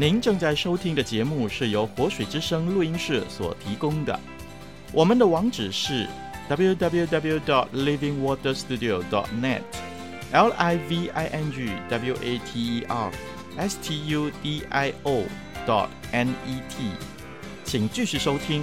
您正在收听的节目是由活水之声录音室所提供的。我们的网址是 www.dot.livingwaterstudio.dot.net，L I V I N G W A T E R s t u d i o .dot n e t，请继续收听。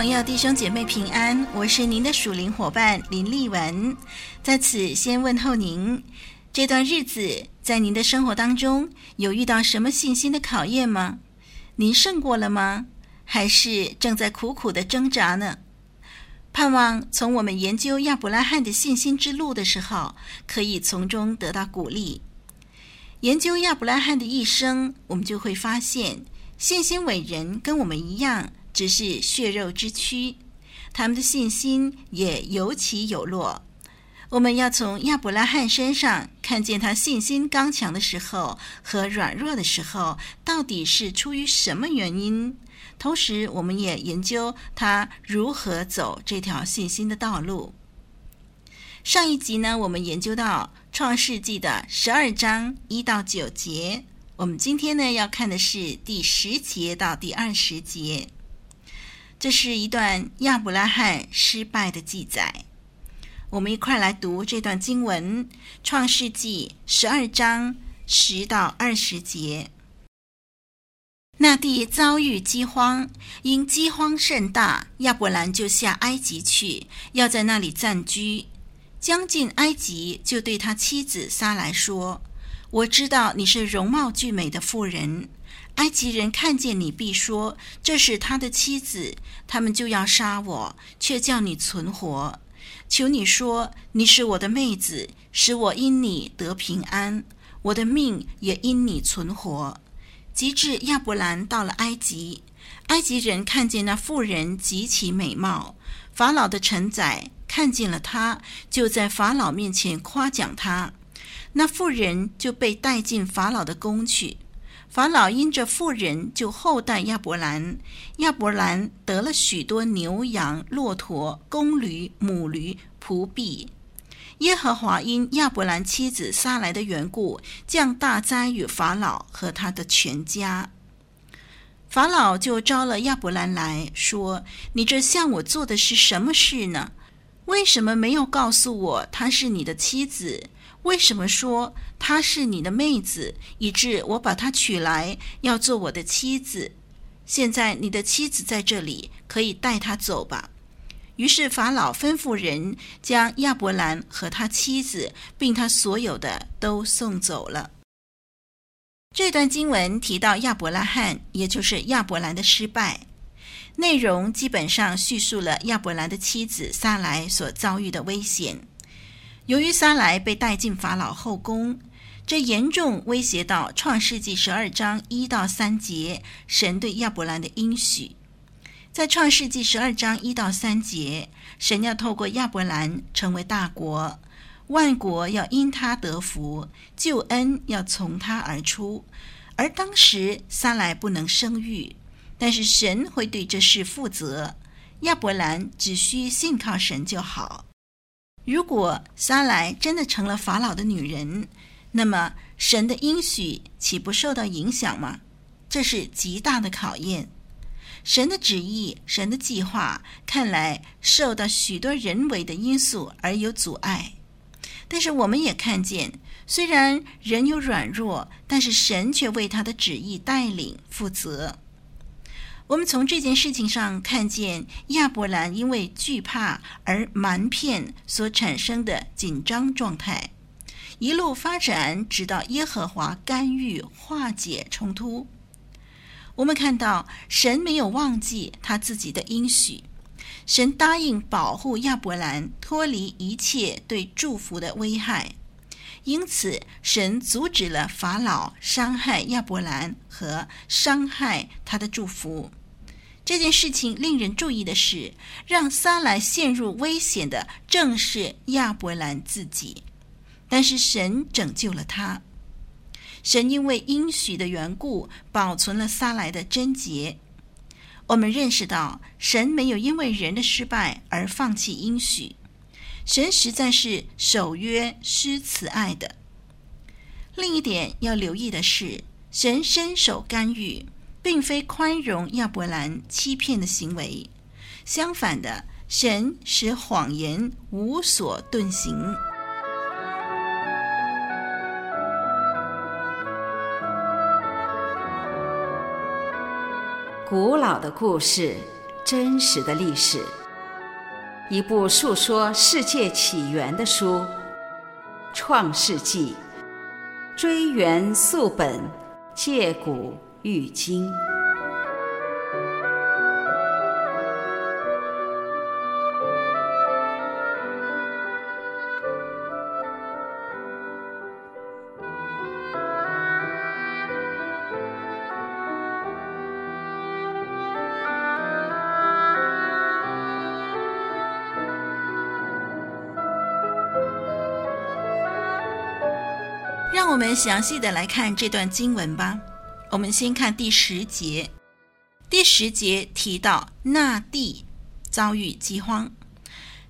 朋友、弟兄姐妹平安，我是您的属灵伙伴林丽文，在此先问候您。这段日子在您的生活当中有遇到什么信心的考验吗？您胜过了吗？还是正在苦苦的挣扎呢？盼望从我们研究亚伯拉罕的信心之路的时候，可以从中得到鼓励。研究亚伯拉罕的一生，我们就会发现，信心伟人跟我们一样。只是血肉之躯，他们的信心也有起有落。我们要从亚伯拉罕身上看见他信心刚强的时候和软弱的时候，到底是出于什么原因。同时，我们也研究他如何走这条信心的道路。上一集呢，我们研究到创世纪的十二章一到九节。我们今天呢，要看的是第十节到第二十节。这是一段亚伯拉罕失败的记载。我们一块来读这段经文，《创世纪》十二章十到二十节。那地遭遇饥荒，因饥荒甚大，亚伯兰就下埃及去，要在那里暂居。将近埃及，就对他妻子撒莱说：“我知道你是容貌俊美的妇人。”埃及人看见你，必说：“这是他的妻子。”他们就要杀我，却叫你存活。求你说：“你是我的妹子，使我因你得平安，我的命也因你存活。”及至亚伯兰到了埃及，埃及人看见那妇人极其美貌，法老的臣宰看见了她，就在法老面前夸奖她。那妇人就被带进法老的宫去。法老因着妇人，就厚待亚伯兰。亚伯兰得了许多牛羊、骆驼、公驴、母驴、仆婢。耶和华因亚伯兰妻子撒来的缘故，降大灾与法老和他的全家。法老就招了亚伯兰来说：“你这向我做的是什么事呢？为什么没有告诉我她是你的妻子？”为什么说她是你的妹子，以致我把她娶来要做我的妻子？现在你的妻子在这里，可以带她走吧。于是法老吩咐人将亚伯兰和他妻子，并他所有的都送走了。这段经文提到亚伯拉罕，也就是亚伯兰的失败，内容基本上叙述了亚伯兰的妻子撒莱所遭遇的危险。由于撒莱被带进法老后宫，这严重威胁到创世纪十二章一到三节神对亚伯兰的应许。在创世纪十二章一到三节，神要透过亚伯兰成为大国，万国要因他得福，救恩要从他而出。而当时撒莱不能生育，但是神会对这事负责，亚伯兰只需信靠神就好。如果撒莱真的成了法老的女人，那么神的应许岂不受到影响吗？这是极大的考验。神的旨意、神的计划，看来受到许多人为的因素而有阻碍。但是我们也看见，虽然人有软弱，但是神却为他的旨意带领负责。我们从这件事情上看见亚伯兰因为惧怕而瞒骗所产生的紧张状态，一路发展，直到耶和华干预化解冲突。我们看到神没有忘记他自己的应许。神答应保护亚伯兰脱离一切对祝福的危害，因此神阻止了法老伤害亚伯兰和伤害他的祝福。这件事情令人注意的是，让撒莱陷入危险的正是亚伯兰自己，但是神拯救了他。神因为应许的缘故，保存了撒莱的贞洁。我们认识到，神没有因为人的失败而放弃应许，神实在是守约施慈爱的。另一点要留意的是，神伸手干预，并非宽容亚伯兰欺骗的行为，相反的，神使谎言无所遁形。古老的故事，真实的历史，一部述说世界起源的书，《创世纪》，追源溯本，借古喻今。让我们详细的来看这段经文吧。我们先看第十节。第十节提到那地遭遇饥荒，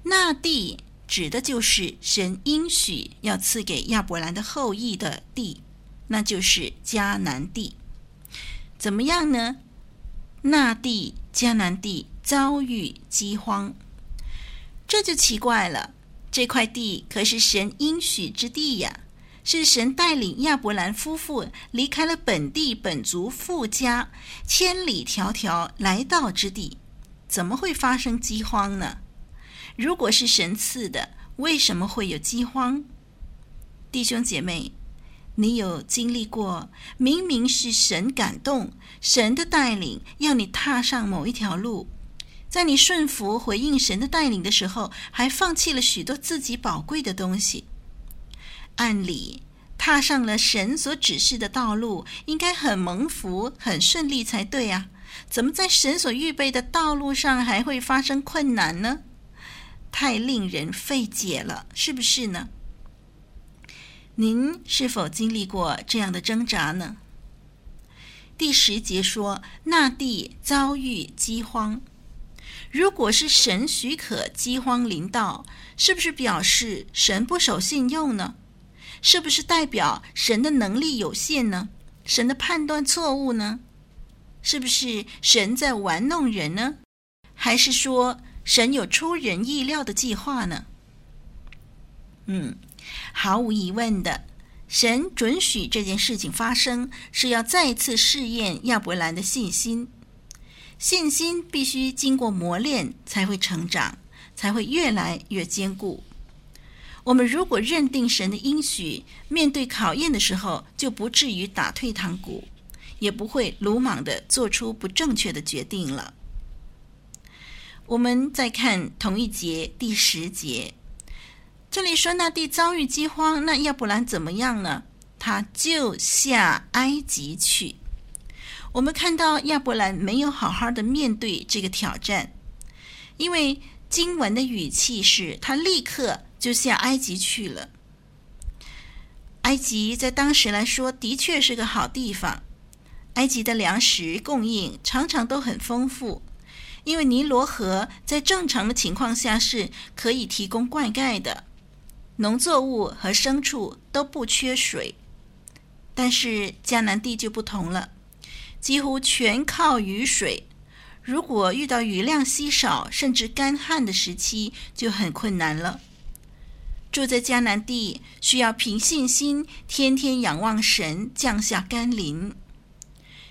那地指的就是神应许要赐给亚伯兰的后裔的地，那就是迦南地。怎么样呢？那地迦南地遭遇饥荒，这就奇怪了。这块地可是神应许之地呀。是神带领亚伯兰夫妇离开了本地本族父家，千里迢迢来到之地，怎么会发生饥荒呢？如果是神赐的，为什么会有饥荒？弟兄姐妹，你有经历过明明是神感动、神的带领，要你踏上某一条路，在你顺服回应神的带领的时候，还放弃了许多自己宝贵的东西。按理，踏上了神所指示的道路，应该很蒙福、很顺利才对啊！怎么在神所预备的道路上还会发生困难呢？太令人费解了，是不是呢？您是否经历过这样的挣扎呢？第十节说，那地遭遇饥荒。如果是神许可饥荒临到，是不是表示神不守信用呢？是不是代表神的能力有限呢？神的判断错误呢？是不是神在玩弄人呢？还是说神有出人意料的计划呢？嗯，毫无疑问的，神准许这件事情发生，是要再次试验亚伯兰的信心。信心必须经过磨练，才会成长，才会越来越坚固。我们如果认定神的应许，面对考验的时候，就不至于打退堂鼓，也不会鲁莽地做出不正确的决定了。我们再看同一节第十节，这里说那地遭遇饥荒，那亚伯兰怎么样呢？他就下埃及去。我们看到亚伯兰没有好好的面对这个挑战，因为经文的语气是他立刻。就下埃及去了。埃及在当时来说，的确是个好地方。埃及的粮食供应常常都很丰富，因为尼罗河在正常的情况下是可以提供灌溉的，农作物和牲畜都不缺水。但是迦南地就不同了，几乎全靠雨水。如果遇到雨量稀少甚至干旱的时期，就很困难了。住在迦南地，需要凭信心天天仰望神降下甘霖。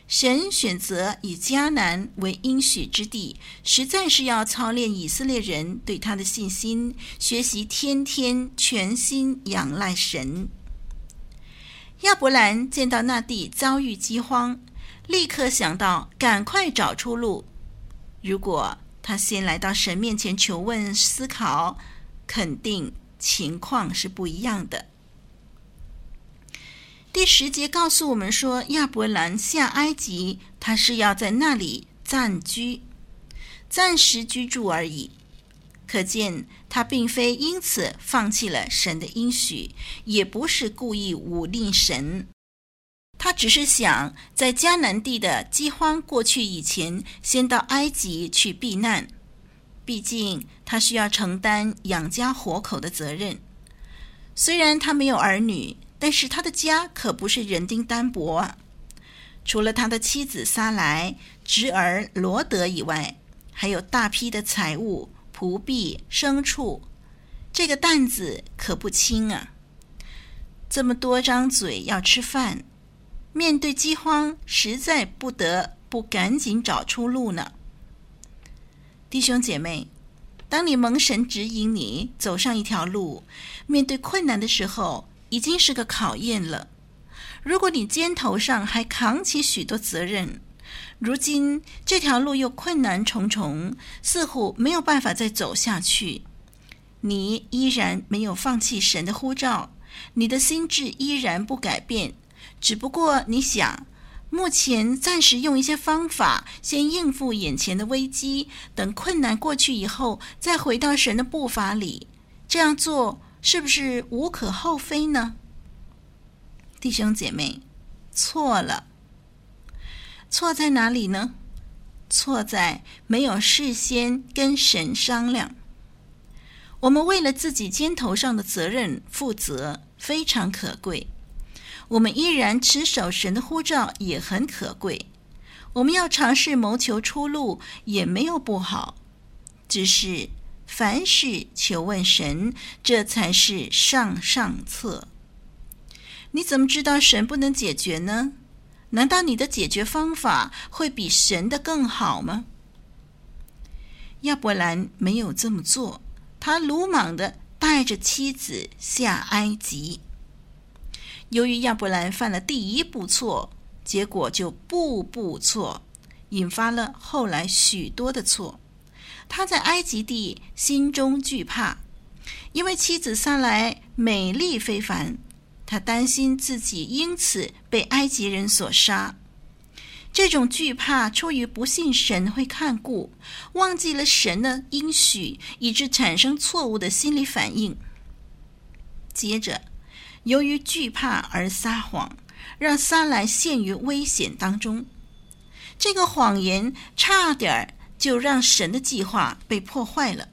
神选择以迦南为应许之地，实在是要操练以色列人对他的信心，学习天天全心仰赖神。亚伯兰见到那地遭遇饥荒，立刻想到赶快找出路。如果他先来到神面前求问思考，肯定情况是不一样的。第十节告诉我们说，亚伯兰下埃及，他是要在那里暂居、暂时居住而已。可见他并非因此放弃了神的应许，也不是故意忤逆神。他只是想在迦南地的饥荒过去以前，先到埃及去避难。毕竟他需要承担养家活口的责任。虽然他没有儿女。但是他的家可不是人丁单薄啊！除了他的妻子萨莱、侄儿罗德以外，还有大批的财物、仆婢、牲畜，这个担子可不轻啊！这么多张嘴要吃饭，面对饥荒，实在不得不赶紧找出路呢。弟兄姐妹，当你蒙神指引你走上一条路，面对困难的时候，已经是个考验了。如果你肩头上还扛起许多责任，如今这条路又困难重重，似乎没有办法再走下去。你依然没有放弃神的呼召，你的心志依然不改变。只不过你想，目前暂时用一些方法先应付眼前的危机，等困难过去以后，再回到神的步伐里。这样做。是不是无可厚非呢？弟兄姐妹，错了。错在哪里呢？错在没有事先跟神商量。我们为了自己肩头上的责任负责，非常可贵。我们依然持守神的呼召，也很可贵。我们要尝试谋求出路，也没有不好，只是。凡事求问神，这才是上上策。你怎么知道神不能解决呢？难道你的解决方法会比神的更好吗？亚伯兰没有这么做，他鲁莽地带着妻子下埃及。由于亚伯兰犯了第一步错，结果就步步错，引发了后来许多的错。他在埃及地心中惧怕，因为妻子撒莱美丽非凡，他担心自己因此被埃及人所杀。这种惧怕出于不信神会看顾，忘记了神的应许，以致产生错误的心理反应。接着，由于惧怕而撒谎，让撒莱陷于危险当中。这个谎言差点儿。就让神的计划被破坏了。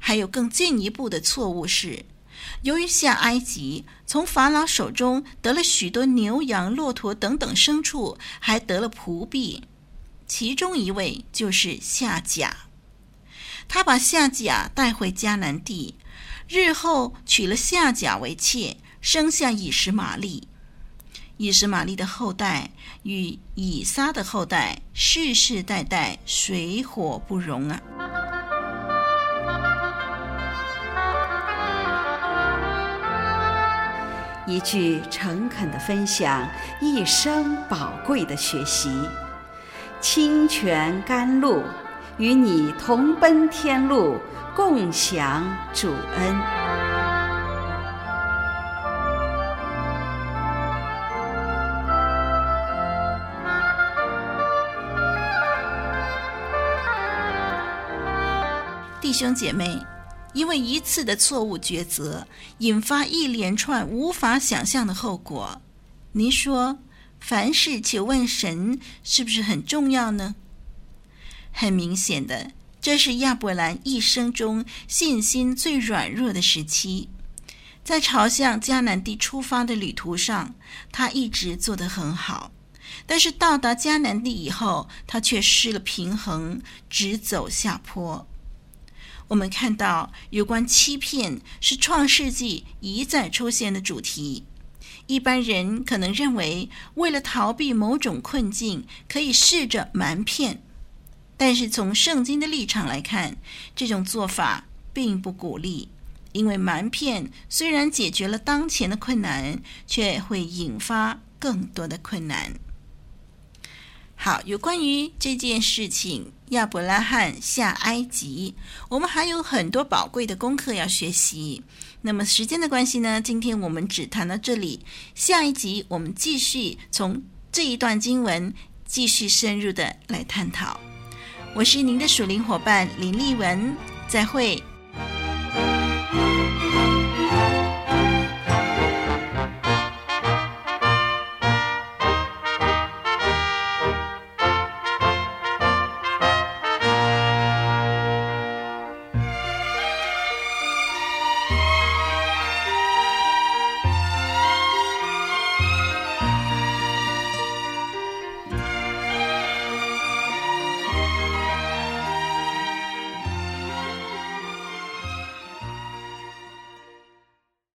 还有更进一步的错误是，由于下埃及，从法老手中得了许多牛羊、骆驼等等牲畜，还得了仆婢，其中一位就是夏甲。他把夏甲带回迦南地，日后娶了夏甲为妾，生下以实玛利。以实玛利的后代与以撒的后代世世代代水火不容啊！一句诚恳的分享，一生宝贵的学习。清泉甘露，与你同奔天路，共享主恩。弟兄姐妹，因为一次的错误抉择，引发一连串无法想象的后果。您说，凡事求问神，是不是很重要呢？很明显的，这是亚伯兰一生中信心最软弱的时期。在朝向迦南地出发的旅途上，他一直做得很好，但是到达迦南地以后，他却失了平衡，直走下坡。我们看到有关欺骗是创世纪一再出现的主题。一般人可能认为，为了逃避某种困境，可以试着瞒骗。但是从圣经的立场来看，这种做法并不鼓励，因为瞒骗虽然解决了当前的困难，却会引发更多的困难。好，有关于这件事情，亚伯拉罕下埃及，我们还有很多宝贵的功课要学习。那么时间的关系呢，今天我们只谈到这里，下一集我们继续从这一段经文继续深入的来探讨。我是您的属灵伙伴林丽文，再会。